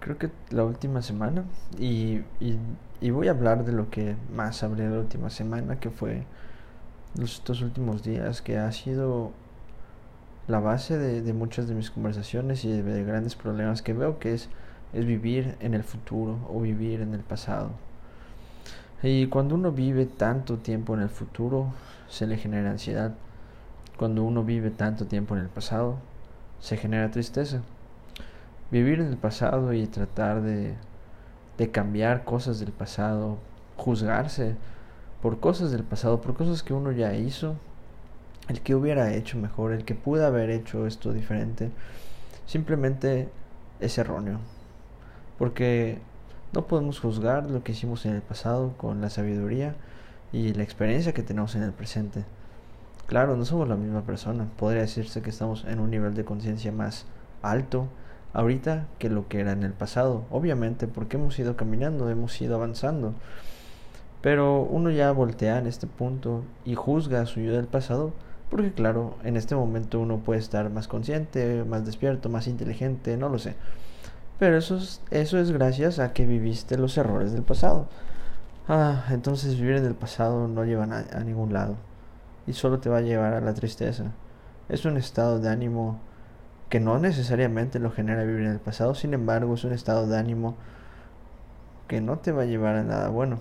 Creo que la última semana, y, y, voy a hablar de lo que más hablé la última semana, que fue estos últimos días, que ha sido la base de, muchas de mis conversaciones y de, grandes problemas que veo, que es, es vivir en el futuro o vivir en el pasado. Y cuando uno vive tanto tiempo en el futuro, se le genera ansiedad. Cuando uno vive tanto tiempo en el pasado, se genera tristeza. Vivir en el pasado y tratar de, de cambiar cosas del pasado, juzgarse por cosas del pasado, por cosas que uno ya hizo, el que hubiera hecho mejor, el que pudo haber hecho esto diferente, simplemente es erróneo. Porque no podemos juzgar lo que hicimos en el pasado con la sabiduría y la experiencia que tenemos en el presente. Claro, no somos la misma persona. Podría decirse que estamos en un nivel de conciencia más alto ahorita que lo que era en el pasado. Obviamente, porque hemos ido caminando, hemos ido avanzando. Pero uno ya voltea en este punto y juzga a su yo del pasado, porque claro, en este momento uno puede estar más consciente, más despierto, más inteligente, no lo sé. Pero eso es, eso es gracias a que viviste los errores del pasado. Ah, entonces vivir en el pasado no lleva a, ningún lado y solo te va a llevar a la tristeza. Es un estado de ánimo que no necesariamente lo genera vivir en el pasado, sin embargo es un estado de ánimo que no te va a llevar a nada bueno.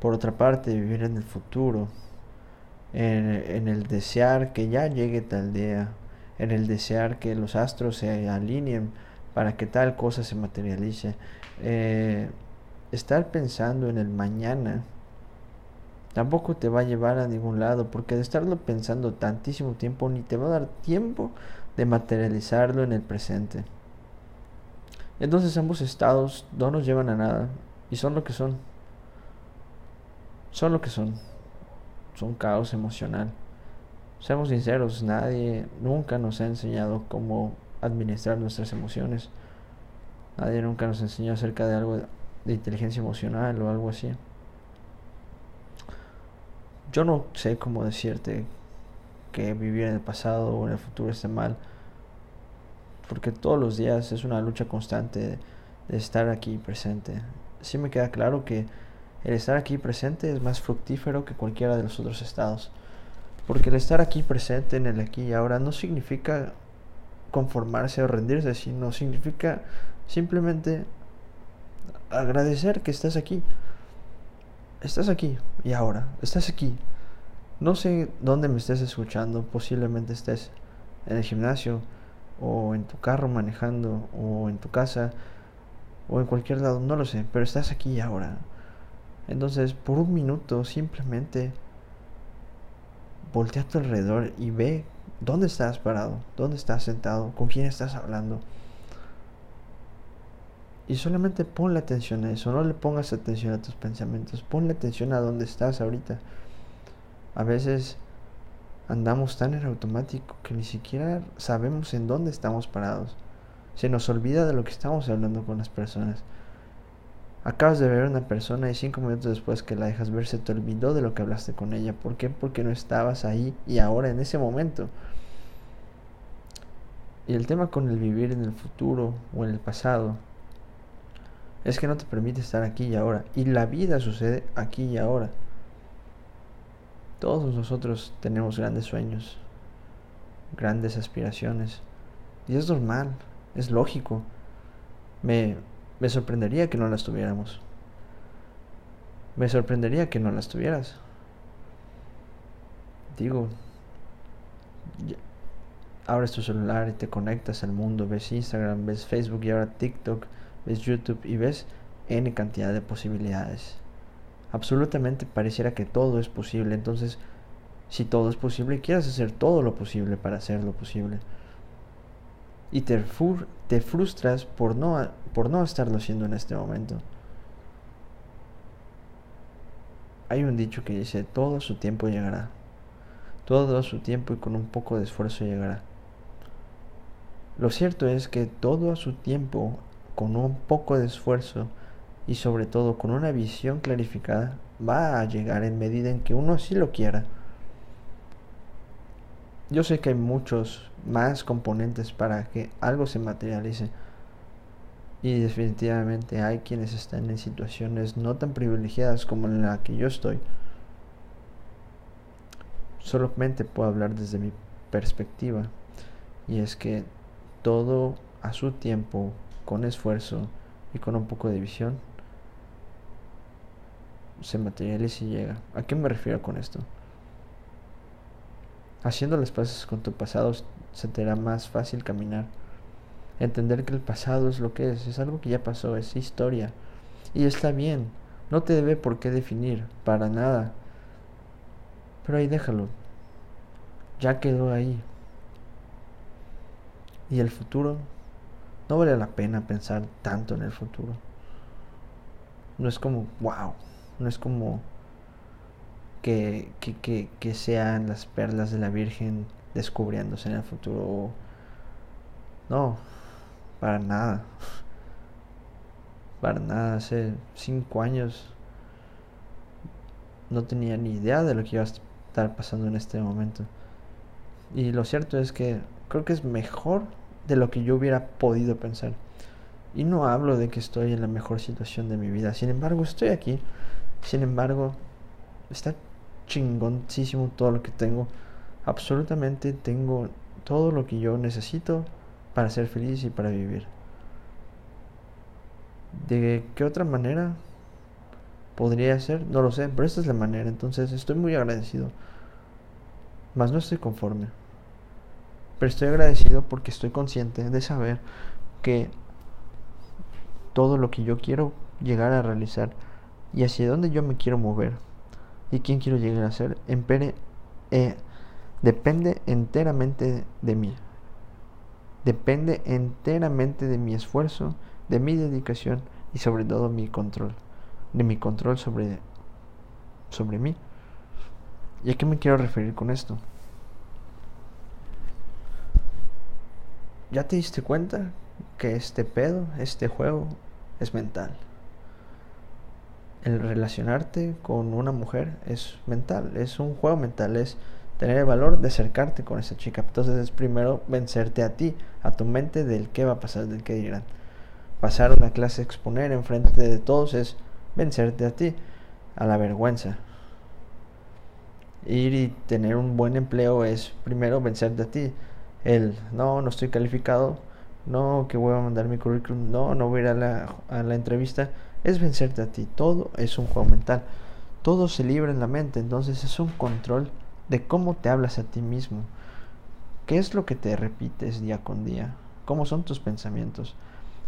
Por otra parte, vivir en el futuro, en, el desear que ya llegue tal día, en el desear que los astros se alineen para que tal cosa se materialice. Eh, estar pensando en el mañana tampoco te va a llevar a ningún lado, porque de estarlo pensando tantísimo tiempo ni te va a dar tiempo de materializarlo en el presente. Entonces ambos estados no nos llevan a nada y son lo que son. Son lo que son. Son caos emocional. Seamos sinceros, nadie nunca nos ha enseñado cómo administrar nuestras emociones. Nadie nunca nos enseñó acerca de algo de inteligencia emocional o algo así. Yo no sé cómo decirte que vivir en el pasado o en el futuro esté mal, porque todos los días es una lucha constante de estar aquí presente. Sí me queda claro que el estar aquí presente es más fructífero que cualquiera de los otros estados. Porque el estar aquí presente en el aquí y ahora no significa conformarse o rendirse, sino significa simplemente agradecer que estás aquí. Estás aquí y ahora, estás aquí. No sé dónde me estés escuchando, posiblemente estés en el gimnasio o en tu carro manejando o en tu casa o en cualquier lado, no lo sé, pero estás aquí y ahora. Entonces, por un minuto simplemente voltea a tu alrededor y ve dónde estás parado, dónde estás sentado, con quién estás hablando. Y solamente ponle atención a eso, no le pongas atención a tus pensamientos, ponle atención a dónde estás ahorita. A veces andamos tan en automático que ni siquiera sabemos en dónde estamos parados. Se nos olvida de lo que estamos hablando con las personas. Acabas de ver a una persona y cinco minutos después que la dejas ver se te olvidó de lo que hablaste con ella. ¿Por qué? Porque no estabas ahí y ahora en ese momento. Y el tema con el vivir en el futuro o en el pasado es que no te permite estar aquí y ahora. Y la vida sucede aquí y ahora. Todos nosotros tenemos grandes sueños, grandes aspiraciones. Y es normal, es lógico. Me, me sorprendería que no las tuviéramos. Me sorprendería que no las tuvieras. Digo, abres tu celular y te conectas al mundo, ves Instagram, ves Facebook y ahora TikTok, ves YouTube y ves N cantidad de posibilidades. Absolutamente pareciera que todo es posible. Entonces, si todo es posible, quieras hacer todo lo posible para hacer lo posible y te, te frustras por no, por no estarlo haciendo en este momento. Hay un dicho que dice, todo su tiempo llegará. Todo a su tiempo y con un poco de esfuerzo llegará. Lo cierto es que todo a su tiempo, con un poco de esfuerzo y sobre todo con una visión clarificada, va a llegar en medida en que uno así lo quiera. yo sé que hay muchos más componentes para que algo se materialice. Y definitivamente hay quienes están en situaciones no tan privilegiadas como en la que yo estoy. Solamente puedo hablar desde mi perspectiva. Y es que todo a su tiempo, con esfuerzo y con un poco de visión, se materializa y llega. ¿A qué me refiero con esto? Haciendo las paces con tu pasado se te hará más fácil caminar. Entender que el pasado es lo que es, es algo que ya pasó, es historia. Y está bien, no te debe por qué definir, para nada. Pero ahí déjalo. Ya quedó ahí. Y el futuro, no vale la pena pensar tanto en el futuro. No es como, wow, no es como que, que, que, sean las perlas de la Virgen descubriéndose en el futuro. No, para nada. Para nada. Hace cinco años no tenía ni idea de lo que iba a estar pasando en este momento. Y lo cierto es que creo que es mejor de lo que yo hubiera podido pensar. Y no hablo de que estoy en la mejor situación de mi vida. Sin embargo, estoy aquí. Sin embargo, está chingoncísimo todo lo que tengo. Absolutamente tengo todo lo que yo necesito para ser feliz y para vivir. ¿De qué otra manera podría ser? No lo sé, pero esta es la manera. Entonces estoy muy agradecido. Más no estoy conforme. Pero estoy agradecido porque estoy consciente de saber que todo lo que yo quiero llegar a realizar y hacia dónde yo me quiero mover y quién quiero llegar a ser, empere, eh, depende enteramente de mí. Depende enteramente de mi esfuerzo, de mi dedicación y sobre todo mi control. De mi control sobre, sobre mí. ¿Y a qué me quiero referir con esto? ¿Ya te diste cuenta que este pedo, este juego, es mental? El relacionarte con una mujer es mental, es un juego mental, es tener el valor de acercarte con esa chica. Entonces es primero vencerte a ti, a tu mente del qué va a pasar, del qué dirán. Pasar una clase, exponer enfrente de todos es vencerte a ti, a la vergüenza. Ir y tener un buen empleo es primero vencerte a ti, el no, no estoy calificado, no, que voy a mandar mi currículum, no, no voy a ir a la, a la entrevista, es vencerte a ti. Todo es un juego mental. Todo se libra en la mente, entonces es un control de cómo te hablas a ti mismo. ¿Qué es lo que te repites día con día? ¿Cómo son tus pensamientos?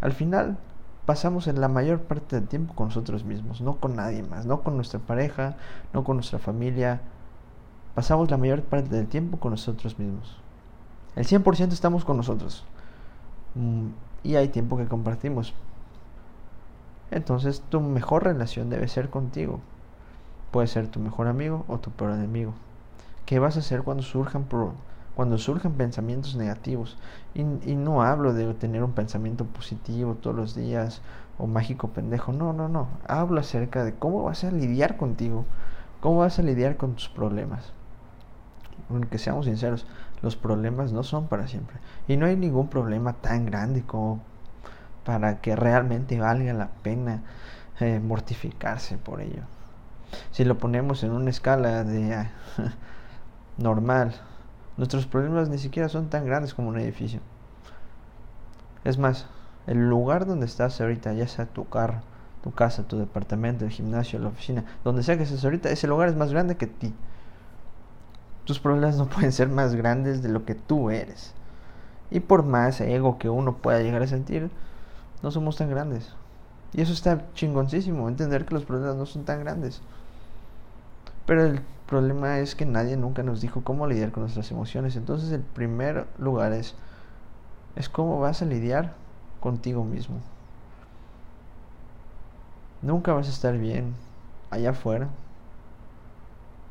Al final pasamos en la mayor parte del tiempo con nosotros mismos, no con nadie más, no con nuestra pareja, no con nuestra familia. Pasamos la mayor parte del tiempo con nosotros mismos. El 100% estamos con nosotros. Mm, y hay tiempo que compartimos. Entonces tu mejor relación debe ser contigo. Puede ser tu mejor amigo o tu peor enemigo. ¿Qué vas a hacer cuando surjan, cuando surjan pensamientos negativos? Y, y no hablo de tener un pensamiento positivo todos los días o mágico pendejo. No, no, no. Hablo acerca de cómo vas a lidiar contigo. Cómo vas a lidiar con tus problemas. Aunque seamos sinceros, los problemas no son para siempre. Y no hay ningún problema tan grande como para que realmente valga la pena eh, mortificarse por ello. Si lo ponemos en una escala de normal, nuestros problemas ni siquiera son tan grandes como un edificio. Es más, el lugar donde estás ahorita, ya sea tu carro, tu casa, tu departamento, el gimnasio, la oficina, donde sea que estés ahorita, ese lugar es más grande que ti. Tus problemas no pueden ser más grandes de lo que tú eres. Y por más ego que uno pueda llegar a sentir, no somos tan grandes. Y eso está chingoncísimo, entender que los problemas no son tan grandes. Pero el problema es que nadie nunca nos dijo cómo lidiar con nuestras emociones. Entonces el primer lugar es, es cómo vas a lidiar contigo mismo. Nunca vas a estar bien allá afuera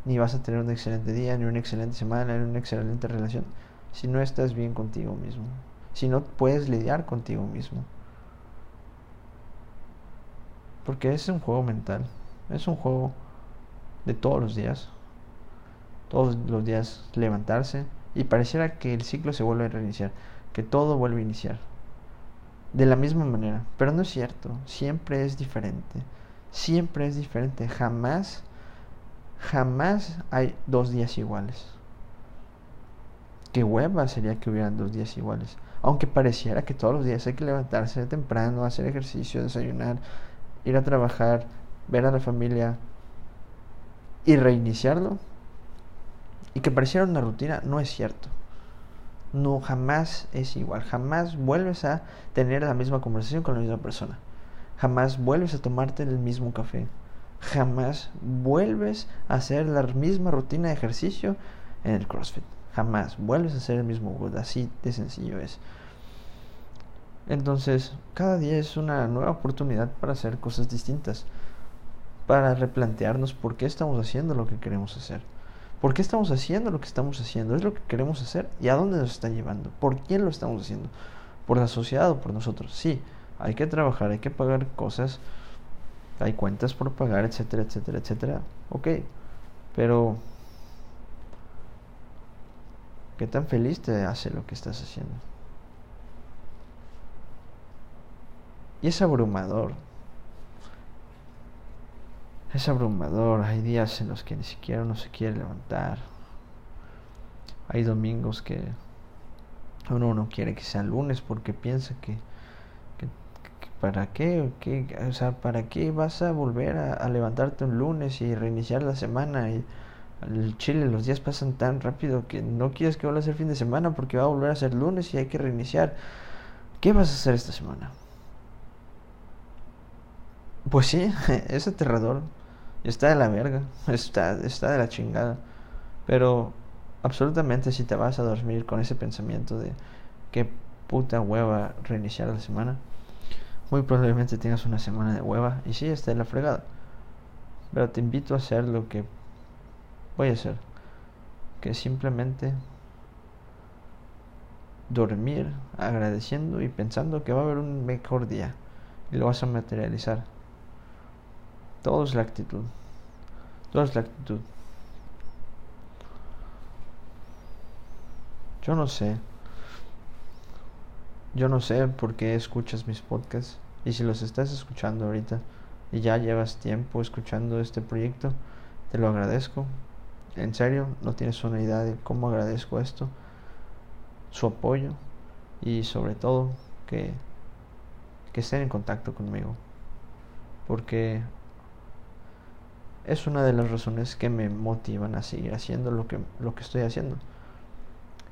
ni vas a tener un excelente día, ni una excelente semana, ni una excelente relación, si no estás bien contigo mismo, si no puedes lidiar contigo mismo. Porque es un juego mental, es un juego de todos los días. Todos los días levantarse y pareciera que el ciclo se vuelve a reiniciar, que todo vuelve a iniciar. De la misma manera, pero no es cierto, siempre es diferente, siempre es diferente, jamás, jamás hay dos días iguales. Qué hueva sería que hubieran dos días iguales. Aunque pareciera que todos los días hay que levantarse temprano, hacer ejercicio, desayunar, ir a trabajar, ver a la familia y reiniciarlo. Y que pareciera una rutina, no es cierto. No, jamás es igual. Jamás vuelves a tener la misma conversación con la misma persona. Jamás vuelves a tomarte el mismo café. Jamás vuelves a hacer la misma rutina de ejercicio en el CrossFit. Jamás vuelves a hacer el mismo good. Así de sencillo es. Entonces, cada día es una nueva oportunidad para hacer cosas distintas. Para replantearnos por qué estamos haciendo lo que queremos hacer. ¿Por qué estamos haciendo lo que estamos haciendo? ¿Es lo que queremos hacer? ¿Y a dónde nos está llevando? ¿Por quién lo estamos haciendo? ¿Por la sociedad o por nosotros? Sí, hay que trabajar, hay que pagar cosas, hay cuentas por pagar, etcétera, etcétera, etcétera. Ok, pero ¿Qué tan feliz te hace lo que estás haciendo? Y es abrumador. Es abrumador. Hay días en los que ni siquiera uno se quiere levantar. Hay domingos que uno no quiere que sea lunes porque piensa que, para qué, o sea, para qué vas a volver a, levantarte un lunes y reiniciar la semana y el Chile los días pasan tan rápido que no quieres que vuelva a ser fin de semana porque va a volver a ser lunes y hay que reiniciar. ¿Qué vas a hacer esta semana? Pues sí, es aterrador. Está de la verga. Está, está de la chingada. Pero absolutamente si te vas a dormir con ese pensamiento de qué puta hueva reiniciar la semana, muy probablemente tengas una semana de hueva. Y sí, está de la fregada. Pero te invito a hacer lo que voy a hacer que simplemente dormir agradeciendo y pensando que va a haber un mejor día y lo vas a materializar. Todo es la actitud. Todo es la actitud. Yo no sé. Yo no sé por qué escuchas mis podcasts. Y si los estás escuchando ahorita y ya llevas tiempo escuchando este proyecto, te lo agradezco en serio, no tienes una idea de cómo agradezco esto, su apoyo y sobre todo que, que estén en contacto conmigo. Porque es una de las razones que me motivan a seguir haciendo lo que, lo que estoy haciendo.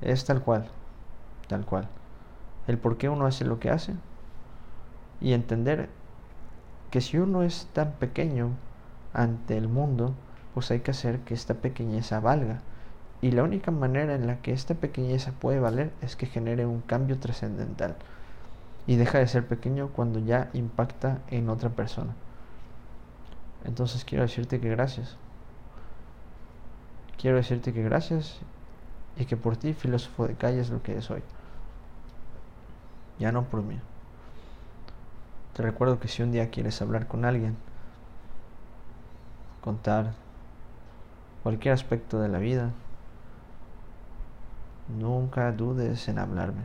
Es tal cual, tal cual. El por qué uno hace lo que hace y entender que si uno es tan pequeño ante el mundo, pues hay que hacer que esta pequeñeza valga. Y la única manera en la que esta pequeñeza puede valer es que genere un cambio trascendental. Y deja de ser pequeño cuando ya impacta en otra persona. Entonces quiero decirte que gracias. Quiero decirte que gracias y que por ti, filósofo de calle, es lo que es hoy. Ya no por mí. Te recuerdo que si un día quieres hablar con alguien, contar cualquier aspecto de la vida, nunca dudes en hablarme.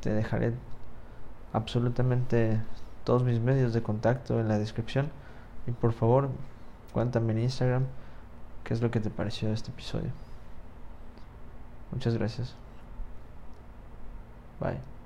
Te dejaré absolutamente todos mis medios de contacto en la descripción y por favor cuéntame en Instagram qué es lo que te pareció de este episodio. Muchas gracias. Bye.